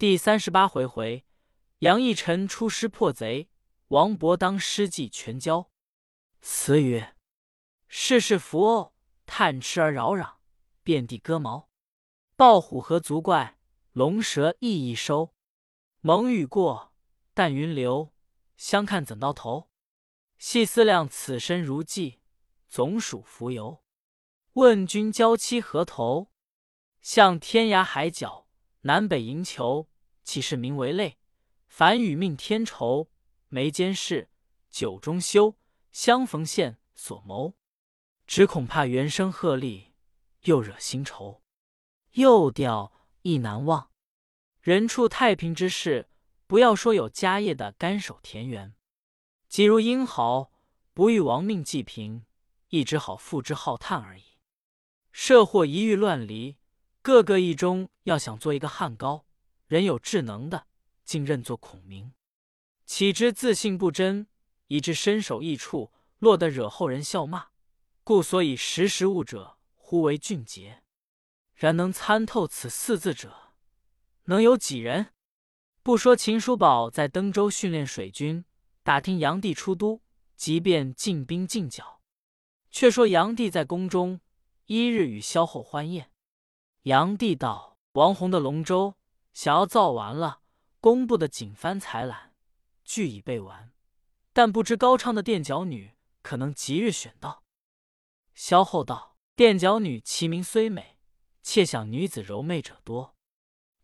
第三十八回回，杨义臣出师破贼，王勃当诗记全交。词曰：世事浮鸥，探吃而扰攘，遍地割毛。豹虎何足怪，龙蛇亦易收。蒙雨过，淡云流，相看怎到头？细思量，此身如寄，总属浮游。问君娇妻何头？向天涯海角，南北营求。岂是名为泪？凡与命天愁，眉间事，酒中休。相逢现所谋，只恐怕原声鹤唳，又惹新愁。又掉亦难忘。人处太平之事，不要说有家业的甘守田园。即如英豪，不欲亡命济贫，亦只好付之浩叹而已。社祸一遇乱离，个个意中要想做一个汉高，人有智能的，竟认作孔明，岂知自信不真，以致身首异处，落得惹后人笑骂。故所以识时务者，忽为俊杰。然能参透此四字者，能有几人？不说秦叔宝在登州训练水军。打听炀帝出都，即便进兵进剿。却说炀帝在宫中，一日与萧后欢宴。炀帝道：“王弘的龙舟想要造完了，工部的锦帆彩缆俱已备完，但不知高昌的垫脚女可能即日选到。”萧后道：“垫脚女其名虽美，妾想女子柔媚者多。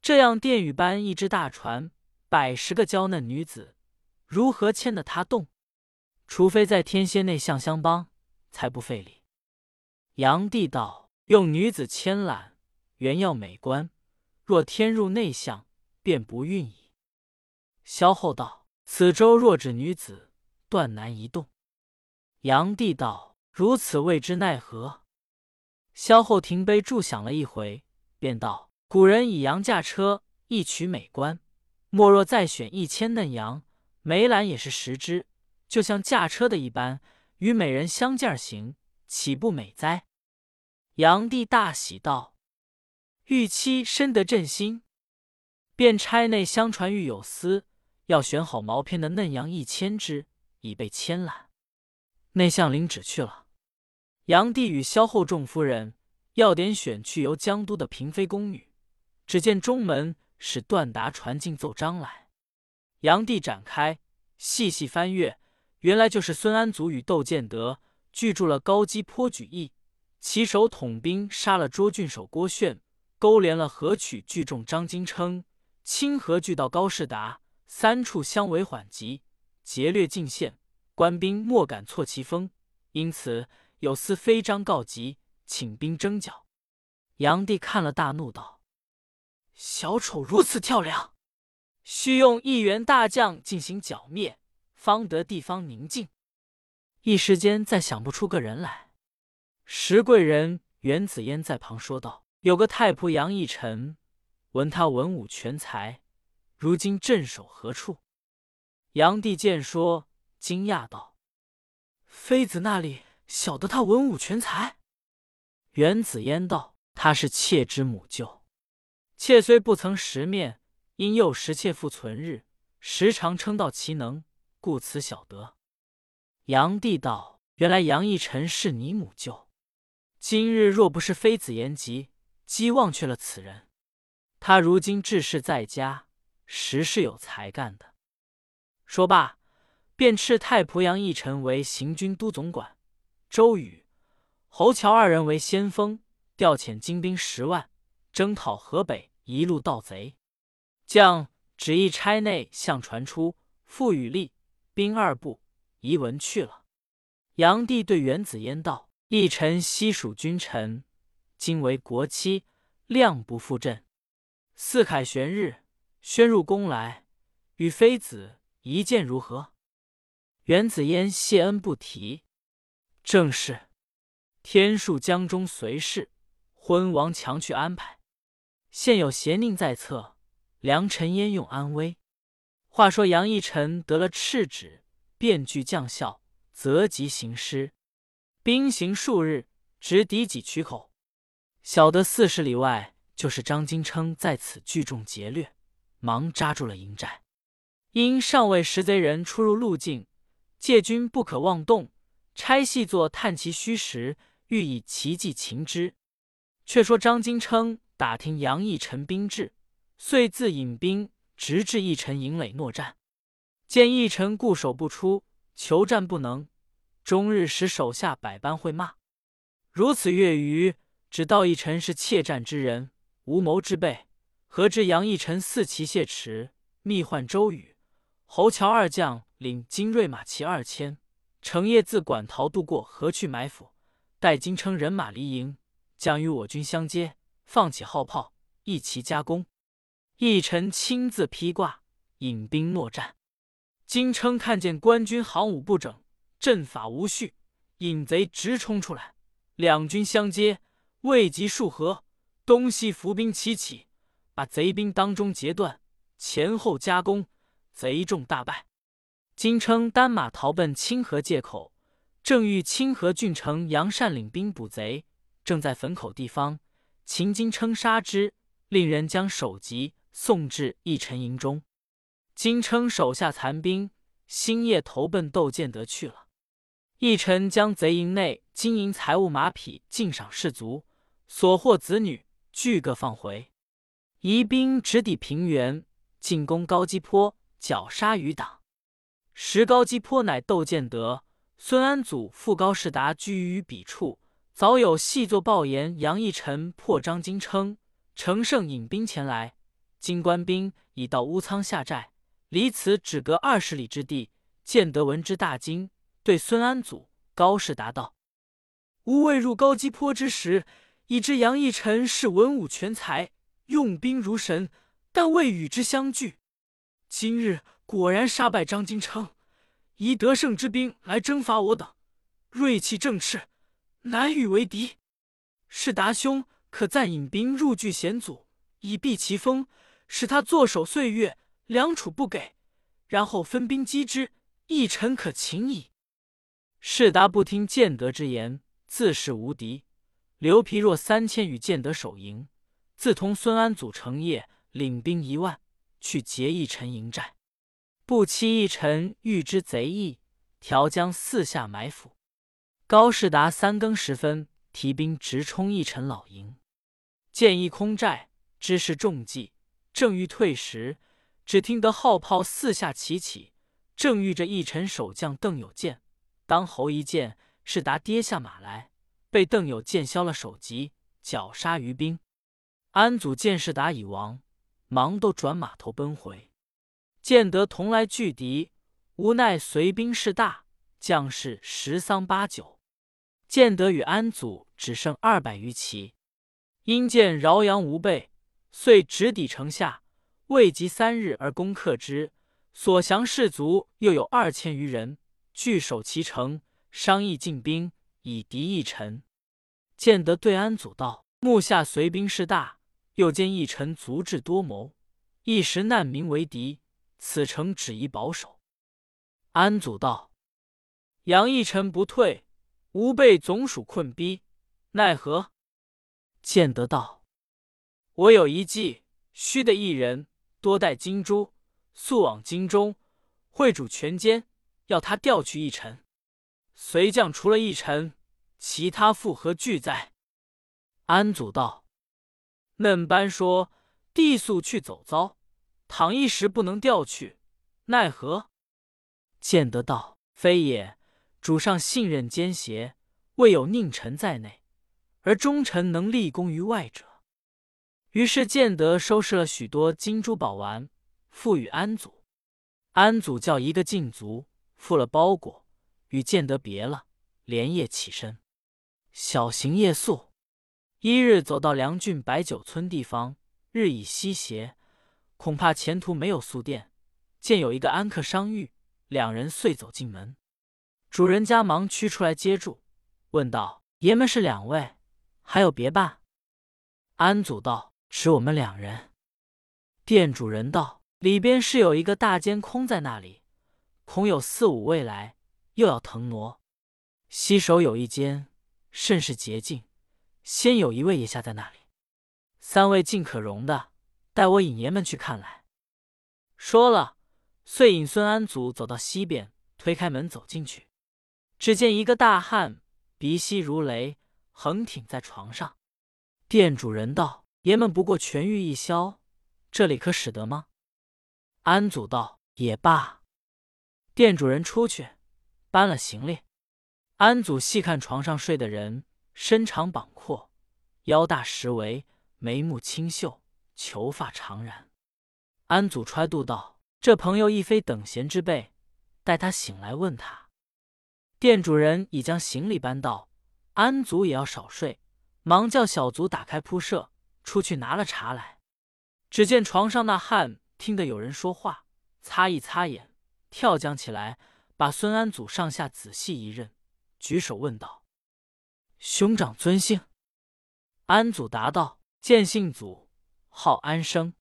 这样殿宇般一只大船，百十个娇嫩女子。”如何牵得他动？除非在天蝎内向相帮，才不费力。杨帝道：“用女子牵缆，原要美观；若天入内向，便不运矣。”萧后道：“此舟若指女子，断难移动。”炀帝道：“如此未知奈何？”萧后停杯助想了一回，便道：“古人以羊驾车，一曲美观；莫若再选一千嫩羊。”梅兰也是十只，就像驾车的一般，与美人相见行，岂不美哉？炀帝大喜道：“玉妻深得朕心，便差内相传玉有司，要选好毛片的嫩羊一千只，以备牵缆。”内相领旨去了。炀帝与萧后众夫人要点选去游江都的嫔妃宫女，只见中门使段达传进奏章来。炀帝展开，细细翻阅，原来就是孙安祖与窦建德聚住了高基坡举义，其手统兵杀了涿郡守郭炫，勾连了河曲聚众张金称，清河聚到高士达，三处相为缓急，劫掠进献，官兵莫敢错其锋，因此有司飞章告急，请兵征剿。炀帝看了，大怒道：“小丑如此跳梁！”须用一员大将进行剿灭，方得地方宁静。一时间再想不出个人来。石贵人袁子嫣在旁说道：“有个太仆杨义臣，闻他文武全才，如今镇守何处？”杨帝见说，惊讶道：“妃子那里晓得他文武全才？”袁子嫣道：“他是妾之母舅，妾虽不曾识面。”因幼时妾父存日，时常称道其能，故此晓得。炀帝道：“原来杨义臣是你母舅。今日若不是妃子言及，姬忘却了此人。他如今治世在家，实是有才干的。”说罢，便斥太仆杨义臣为行军都总管，周瑜、侯乔二人为先锋，调遣精兵十万，征讨河北一路盗贼。将旨意差内相传出，复与立兵二部，移文去了。炀帝对元子嫣道：“义臣西蜀君臣，今为国戚，量不负朕。四凯旋日，宣入宫来，与妃子一见如何？”元子嫣谢恩不提。正是天数江中随事，昏王强去安排。现有邪佞在侧。良臣焉用安危？话说杨义臣得了敕旨，便具将校，择吉行师，兵行数日，直抵己渠口。晓得四十里外，就是张金称在此聚众劫掠，忙扎住了营寨。因尚未识贼人出入路径，借军不可妄动，差细作探其虚实，欲以奇计擒之。却说张金称打听杨义臣兵至，遂自引兵直至义臣营垒搦战。见义臣固守不出，求战不能，终日使手下百般会骂。如此月余，只道义臣是怯战之人，无谋之辈。何知杨义臣四骑谢驰，密唤周瑜。侯乔二将领精锐马骑二千，成夜自馆陶渡过河去埋伏，待金称人马离营，将与我军相接，放起号炮，一齐加攻。义臣亲自披挂，引兵搦战。金称看见官军行伍不整，阵法无序，引贼直冲出来，两军相接，未及数合，东西伏兵齐起，把贼兵当中截断，前后夹攻。贼众大败，金称单马逃奔清河界口，正遇清河郡城杨善领兵捕贼，正在汾口地方，秦金称杀之，令人将首级送至义臣营中。金称手下残兵星夜投奔窦建德去了。义臣将贼营内金银财物马匹尽赏士卒，所获子女俱各放回，移兵直抵平原，进攻高基坡。绞杀余党，石高基坡乃窦建德、孙安祖父高士达居于彼处。早有细作报言杨义臣破张金称，乘胜引兵前来。金官兵已到乌仓下寨，离此只隔二十里之地。建德闻之大惊，对孙安祖、高士达道：“吾未入高基坡之时，已知杨义臣是文武全才，用兵如神，但未与之相聚。”今日果然杀败张金称，以得胜之兵来征伐我等，锐气正炽，难与为敌。是达兄可暂引兵入据险阻，以避其锋，使他坐守岁月，两处不给，然后分兵击之，义臣可擒矣。士达不听建德之言，自恃无敌，刘皮若三千与建德守营，自同孙安祖成业领兵一万。去劫一臣营寨，不期一臣欲知贼意，调将四下埋伏。高士达三更时分，提兵直冲一臣老营，见一空寨，知是中计。正欲退时，只听得号炮四下齐起，正遇着一臣守将邓有见，当侯一见，士达跌下马来，被邓友见削了首级，绞杀于兵。安祖见势达已亡。忙都转马头奔回，见得同来拒敌，无奈随兵势大，将士十丧八九。见得与安祖只剩二百余骑，因见饶阳无备，遂直抵城下，未及三日而攻克之。所降士卒又有二千余人，据守其城，商议进兵以敌一臣。见得对安祖道：“目下随兵势大。”又见一臣足智多谋，一时难民为敌，此城只宜保守。安祖道：“杨义臣不退，吾辈总属困逼，奈何？”建德道：“我有一计，须得一人，多带金珠，速往京中，会主权奸，要他调去一臣。随将除了一臣，其他复何惧哉？”安祖道。嫩班说：“地速去走遭，倘一时不能调去，奈何？”建德道：“非也，主上信任奸邪，未有佞臣在内，而忠臣能立功于外者。”于是建德收拾了许多金珠宝丸，付与安祖。安祖叫一个禁卒，付了包裹，与建德别了，连夜起身，小行夜宿。一日走到梁郡白酒村地方，日已西斜，恐怕前途没有宿店。见有一个安客商遇，两人遂走进门。主人家忙驱出来接住，问道：“爷们是两位，还有别伴？”安祖道：“只我们两人。”店主人道：“里边是有一个大间空在那里，恐有四五位来，又要腾挪。西首有一间，甚是洁净。”先有一位爷下在那里，三位尽可容的，待我引爷们去看来。说了，遂引孙安祖走到西边，推开门走进去，只见一个大汉鼻息如雷，横挺在床上。店主人道：“爷们不过痊愈一宵，这里可使得吗？”安祖道：“也罢。”店主人出去搬了行李。安祖细看床上睡的人，身长膀阔，腰大十围，眉目清秀，裘发长髯。安祖揣度道：“这朋友亦非等闲之辈，待他醒来问他。”店主人已将行李搬到，安祖也要少睡，忙叫小卒打开铺设，出去拿了茶来。只见床上那汉听得有人说话，擦一擦眼，跳将起来，把孙安祖上下仔细一认，举手问道：“兄长尊姓？”安祖答道：“见姓祖，号安生。”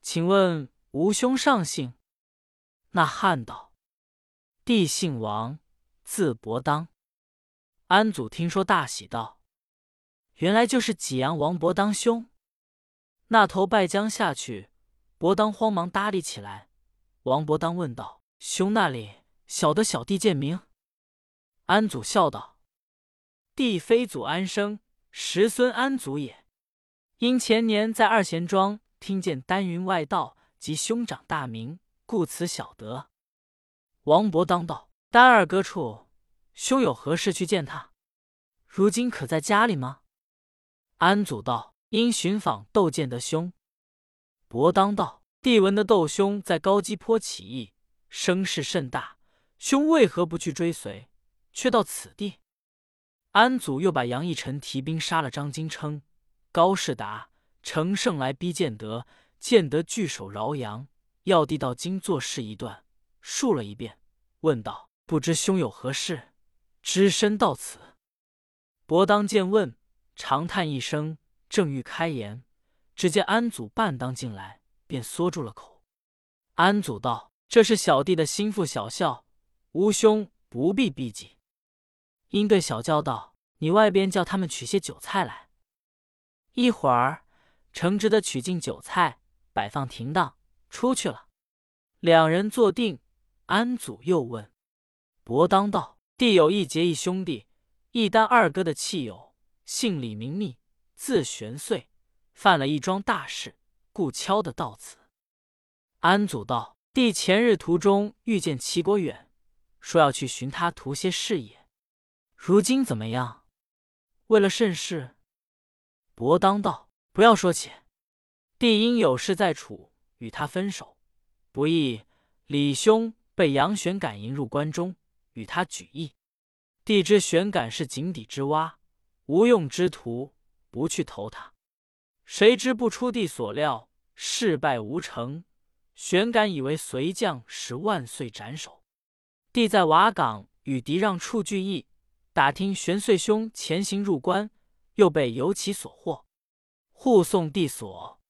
请问吾兄上姓？那汉道：“弟姓王，字伯当。”安祖听说，大喜道：“原来就是济阳王伯当兄。”那头拜将下去，伯当慌忙搭理起来。王伯当问道：“兄那里小的小弟贱名？”安祖笑道：“弟非祖安生，十孙安祖也。因前年在二贤庄。”听见丹云外道及兄长大名，故此晓得。王伯当道：“丹二哥处，兄有何事去见他？如今可在家里吗？”安祖道：“因寻访窦建德兄。”伯当道：“弟闻得窦兄在高基坡起义，声势甚大，兄为何不去追随，却到此地？”安祖又把杨义臣提兵杀了张金称、高士达。乘胜来逼建德，建德据守饶阳，要地到京作事一段，述了一遍，问道：“不知兄有何事，只身到此？”伯当见问，长叹一声，正欲开言，只见安祖半当进来，便缩住了口。安祖道：“这是小弟的心腹小校，吾兄不必避忌。”因对小教道：“你外边叫他们取些酒菜来，一会儿。”诚直的取进酒菜，摆放停当，出去了。两人坐定，安祖又问伯当道：“弟有一结义兄弟，一单二哥的契友，姓李名密，字玄岁，犯了一桩大事，故敲的到此。”安祖道：“弟前日途中遇见齐国远，说要去寻他图些事也，如今怎么样？为了甚事？”伯当道。不要说起，帝因有事在楚，与他分手，不义李兄被杨玄感迎入关中，与他举义。帝知玄感是井底之蛙，无用之徒，不去投他。谁知不出帝所料，事败无成。玄感以为随将使万岁斩首。帝在瓦岗与敌让处聚义，打听玄岁兄前行入关，又被由其所获。护送弟所，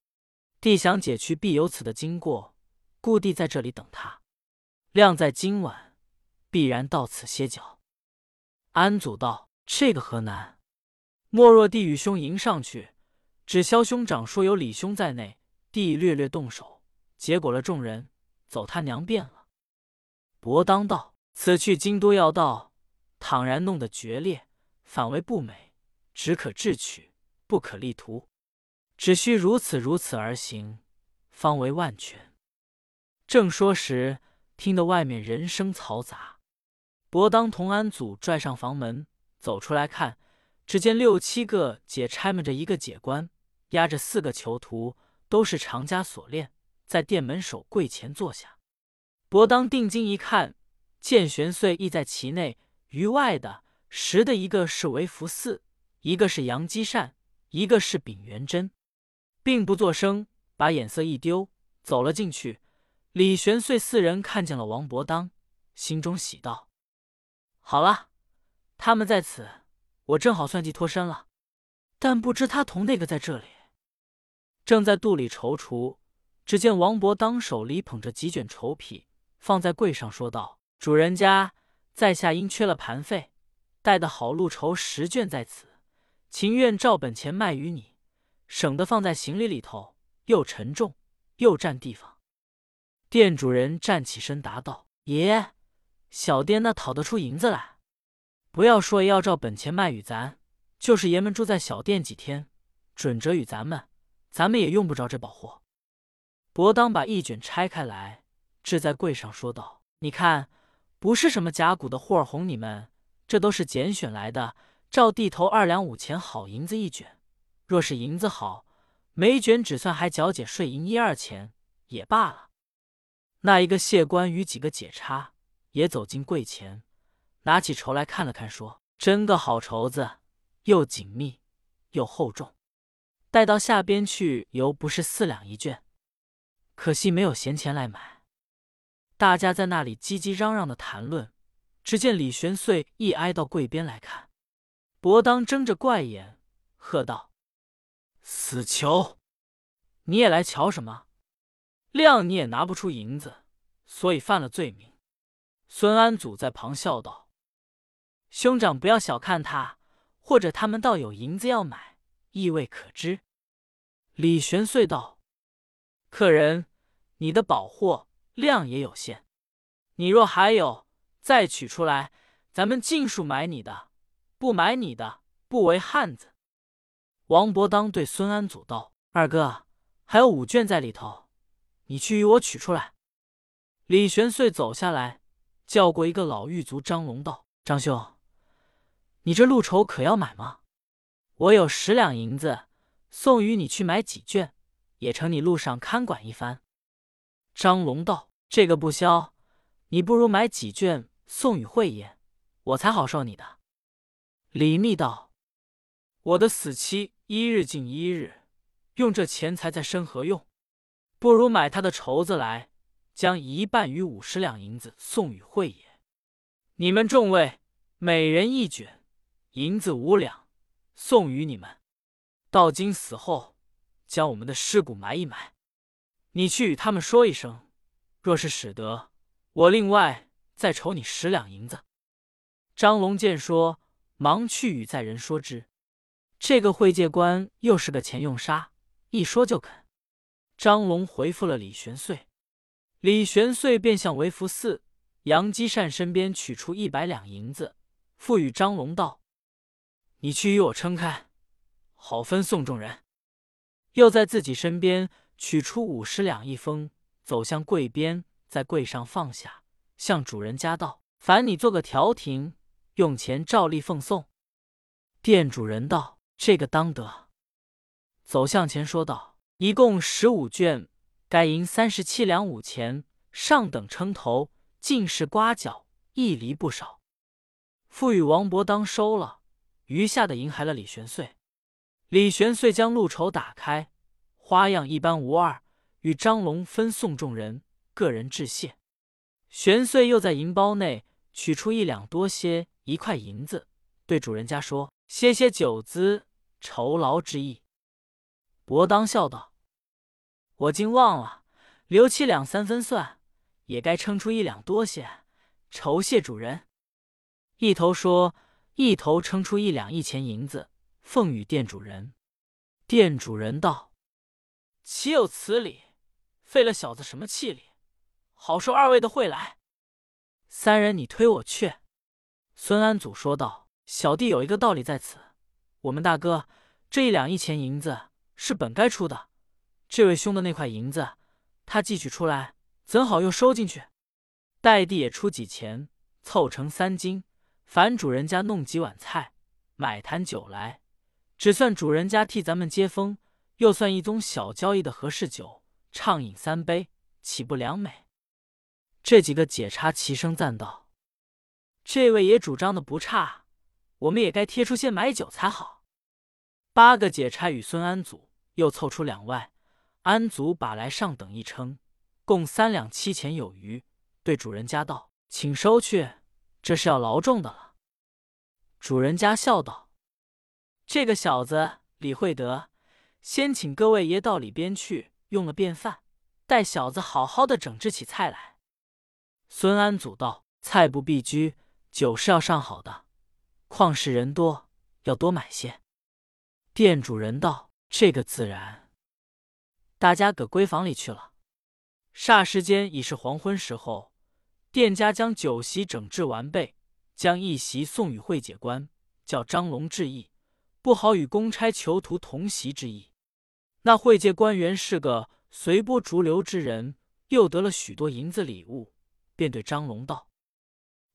帝想解去必有此的经过，故弟在这里等他。谅在今晚，必然到此歇脚。安祖道：“这个何难？莫若帝与兄迎上去，只消兄长说有李兄在内，弟略略动手，结果了众人，走他娘便了。”伯当道：“此去京都要道，倘然弄得决裂，反为不美，只可智取，不可力图。”只需如此如此而行，方为万全。正说时，听得外面人声嘈杂。伯当同安祖拽上房门，走出来看，只见六七个解差们着一个解官，押着四个囚徒，都是长枷锁链，在店门守柜前坐下。伯当定睛一看，见玄岁亦在其内，于外的识的一个是韦福四，一个是杨基善，一个是秉元贞。并不作声，把眼色一丢，走了进去。李玄遂四人看见了王伯当，心中喜道：“好了，他们在此，我正好算计脱身了。但不知他同那个在这里。”正在肚里踌躇，只见王伯当手里捧着几卷绸匹，放在柜上，说道：“主人家在下因缺了盘费，带的好路筹十卷在此，情愿照本钱卖与你。”省得放在行李里头，又沉重又占地方。店主人站起身答道：“爷，小店那讨得出银子来？不要说要照本钱卖与咱，就是爷们住在小店几天，准折与咱们，咱们也用不着这宝货。”伯当把一卷拆开来，置在柜上，说道：“你看，不是什么甲骨的货儿哄你们，这都是拣选来的，照地头二两五钱好银子一卷。若是银子好，每卷只算还缴解税银一二钱也罢了。”那一个谢官与几个解差也走进柜前，拿起绸来看了看，说：“真个好绸子，又紧密又厚重，带到下边去犹不是四两一卷。可惜没有闲钱来买。”大家在那里叽叽嚷嚷的谈论。只见李玄岁一挨到柜边来看，伯当睁着怪眼，喝道：“死囚，你也来瞧什么？”谅你也拿不出银子，所以犯了罪名。孙安祖在旁笑道：“兄长不要小看他，或者他们倒有银子要买，亦未可知。”李玄遂道：“客人，你的宝货量也有限，你若还有，再取出来，咱们尽数买你的。不买你的，不为汉子。”王伯当对孙安祖道：“二哥，还有五卷在里头。”你去与我取出来。李玄遂走下来，叫过一个老狱卒张龙道：“张兄，你这路筹可要买吗？我有十两银子，送与你去买几卷，也成你路上看管一番。”张龙道：“这个不消，你不如买几卷送与慧爷，我才好受你的。”李密道：“我的死期一日尽一日，用这钱财在身何用？”不如买他的绸子来，将一半与五十两银子送与慧爷。你们众位每人一卷，银子五两，送与你们。到今死后，将我们的尸骨埋一埋。你去与他们说一声，若是使得，我另外再筹你十两银子。张龙见说，忙去与在人说之。这个会介官又是个钱用杀，一说就肯。张龙回复了李玄岁，李玄岁便向韦福寺杨基善身边取出一百两银子，付与张龙道：“你去与我撑开，好分送众人。”又在自己身边取出五十两一封，走向柜边，在柜上放下，向主人家道：“烦你做个调停，用钱照例奉送。”店主人道：“这个当得。”走向前说道。一共十五卷，该银三十七两五钱，上等称头，尽是刮角，一厘不少。付与王伯当收了，余下的银还了李玄岁。李玄岁将路筹打开，花样一般无二，与张龙分送众人，个人致谢。玄岁又在银包内取出一两多些一块银子，对主人家说：“歇歇酒资，酬劳之意。”伯当笑道。我竟忘了，留七两三分算，也该称出一两多些，酬谢主人。一头说，一头称出一两一钱银子，奉与店主人。店主人道：“岂有此理！费了小子什么气力，好受二位的惠来。”三人，你推我去。孙安祖说道：“小弟有一个道理在此，我们大哥这一两一钱银子是本该出的。”这位兄的那块银子，他寄取出来，怎好又收进去？代地也出几钱，凑成三斤。凡主人家弄几碗菜，买坛酒来，只算主人家替咱们接风，又算一宗小交易的合适酒，畅饮三杯，岂不良美？这几个解差齐声赞道：“这位也主张的不差，我们也该贴出些买酒才好。”八个解差与孙安祖又凑出两万。安祖把来上等一称，共三两七钱有余，对主人家道：“请收去，这是要劳重的了。”主人家笑道：“这个小子李会德，先请各位爷到里边去用了便饭，待小子好好的整治起菜来。”孙安祖道：“菜不必拘，酒是要上好的，况是人多，要多买些。”店主人道：“这个自然。”大家搁闺房里去了。霎时间已是黄昏时候，店家将酒席整治完备，将一席送与会解官，叫张龙致意，不好与公差囚徒同席之意。那会介官员是个随波逐流之人，又得了许多银子礼物，便对张龙道：“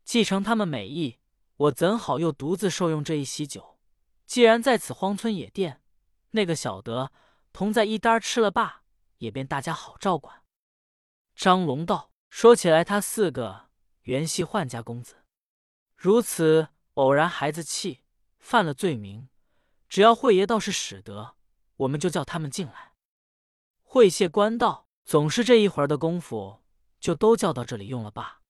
继承他们美意，我怎好又独自受用这一席酒？既然在此荒村野店，那个小得同在一单吃了罢，也便大家好照管。”张龙道：“说起来，他四个原系宦家公子，如此偶然孩子气，犯了罪名，只要慧爷倒是使得，我们就叫他们进来。”会谢官道：“总是这一会儿的功夫，就都叫到这里用了罢。”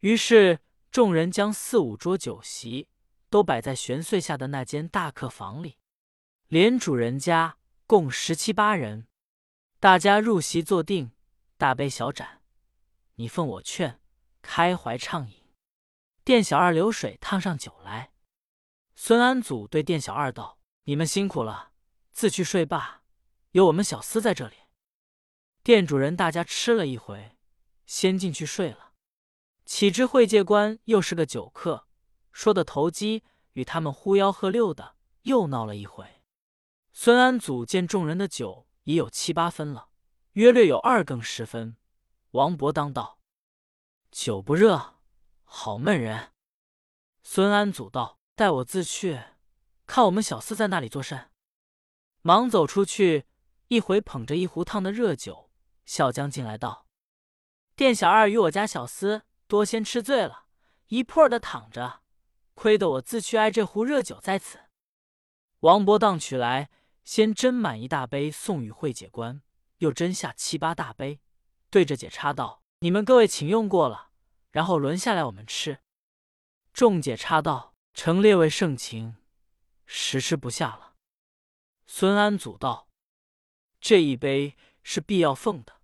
于是众人将四五桌酒席都摆在玄岁下的那间大客房里，连主人家共十七八人，大家入席坐定。大杯小盏，你奉我劝，开怀畅饮。店小二流水烫上酒来。孙安祖对店小二道：“你们辛苦了，自去睡罢，有我们小厮在这里。”店主人大家吃了一回，先进去睡了。岂知会介官又是个酒客，说的投机，与他们呼吆喝六的，又闹了一回。孙安祖见众人的酒已有七八分了。约略有二更时分，王伯当道：“酒不热，好闷人。”孙安祖道：“待我自去，看我们小厮在那里作甚。”忙走出去，一回捧着一壶烫的热酒，笑将进来道：“店小二与我家小厮多先吃醉了，一破的躺着，亏得我自去挨这壶热酒在此。”王伯当取来，先斟满一大杯，送与会解官。又斟下七八大杯，对着解差道：“你们各位请用过了，然后轮下来我们吃。”众解差道：“承列位盛情，实吃不下了。”孙安祖道：“这一杯是必要奉的，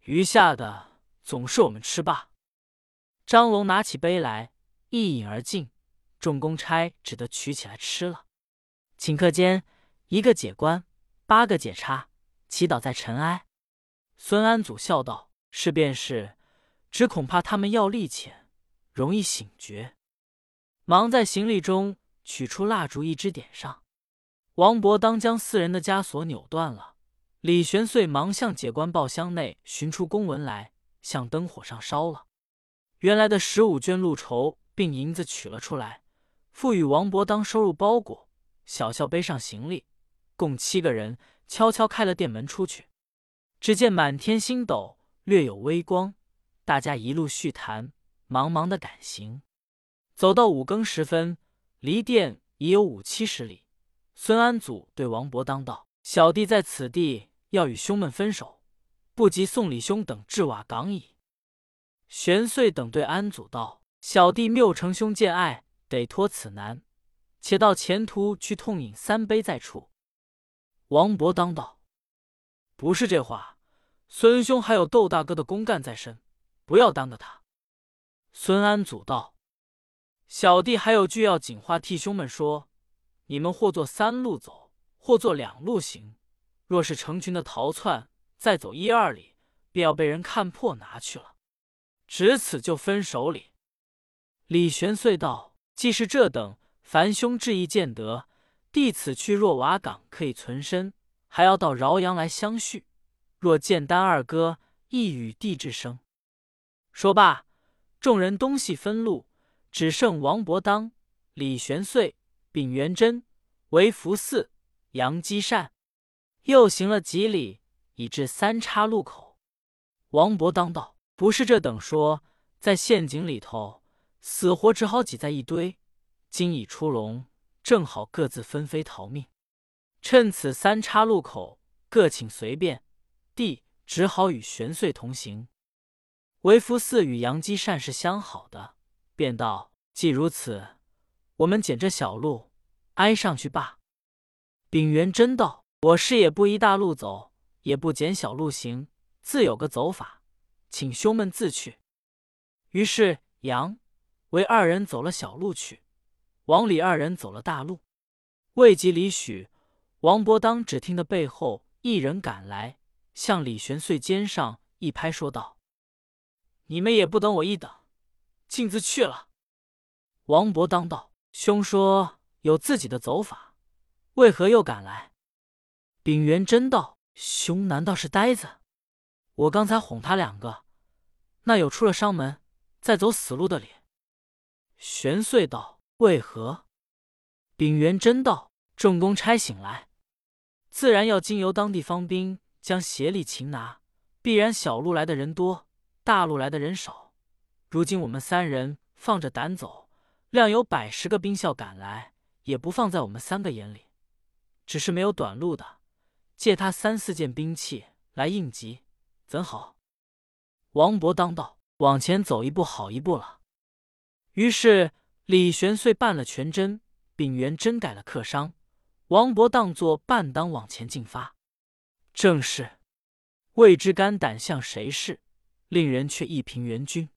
余下的总是我们吃罢。”张龙拿起杯来，一饮而尽，众公差只得取起来吃了。顷刻间，一个解官，八个解差。祈祷在尘埃。孙安祖笑道：“是便是，只恐怕他们药力浅，容易醒觉。”忙在行李中取出蜡烛，一支点上。王伯当将四人的枷锁扭断了。李玄遂忙向解官报箱内寻出公文来，向灯火上烧了。原来的十五卷路筹并银子取了出来，付与王伯当收入包裹。小校背上行李，共七个人。悄悄开了店门出去，只见满天星斗，略有微光。大家一路叙谈，忙忙的赶行。走到五更时分，离店已有五七十里。孙安祖对王伯当道：“小弟在此地要与兄们分手，不及送李兄等至瓦岗矣。”玄遂等对安祖道：“小弟谬承兄见爱，得托此难，且到前途去痛饮三杯再出。”王伯当道：“不是这话，孙兄还有窦大哥的公干在身，不要耽搁他。”孙安祖道：“小弟还有句要紧话替兄们说：你们或做三路走，或做两路行。若是成群的逃窜，再走一二里，便要被人看破拿去了。只此就分手里。”李玄遂道：“既是这等，凡兄志意见得。”弟此去若瓦岗可以存身，还要到饶阳来相续。若见丹二哥，亦与弟之生。说罢，众人东西分路，只剩王伯当、李玄遂、秉元贞、韦福寺、杨基善，又行了几里，已至三岔路口。王伯当道：“不是这等说，在陷阱里头，死活只好挤在一堆。今已出笼。”正好各自分飞逃命，趁此三岔路口，各请随便。弟只好与玄岁同行。为福寺与杨基善是相好的，便道：既如此，我们捡这小路挨上去罢。秉元真道：我是也不依大路走，也不捡小路行，自有个走法，请兄们自去。于是杨为二人走了小路去。王李二人走了大路，未及李许、王伯当，只听得背后一人赶来，向李玄遂肩上一拍说道：“你们也不等我一等，径自去了。”王伯当道：“兄说有自己的走法，为何又赶来？”丙元真道：“兄难道是呆子？我刚才哄他两个，那有出了商门，再走死路的理？”玄遂道：“为何？”丙元真道：“正公差醒来，自然要经由当地方兵将协力擒拿。必然小路来的人多，大路来的人少。如今我们三人放着胆走，量有百十个兵校赶来，也不放在我们三个眼里。只是没有短路的，借他三四件兵器来应急，怎好？”王勃当道：“往前走一步，好一步了。”于是李玄遂办了全真。丙元真改了客商，王勃当作伴当往前进发。正是未知肝胆向谁是，令人却一凭援军。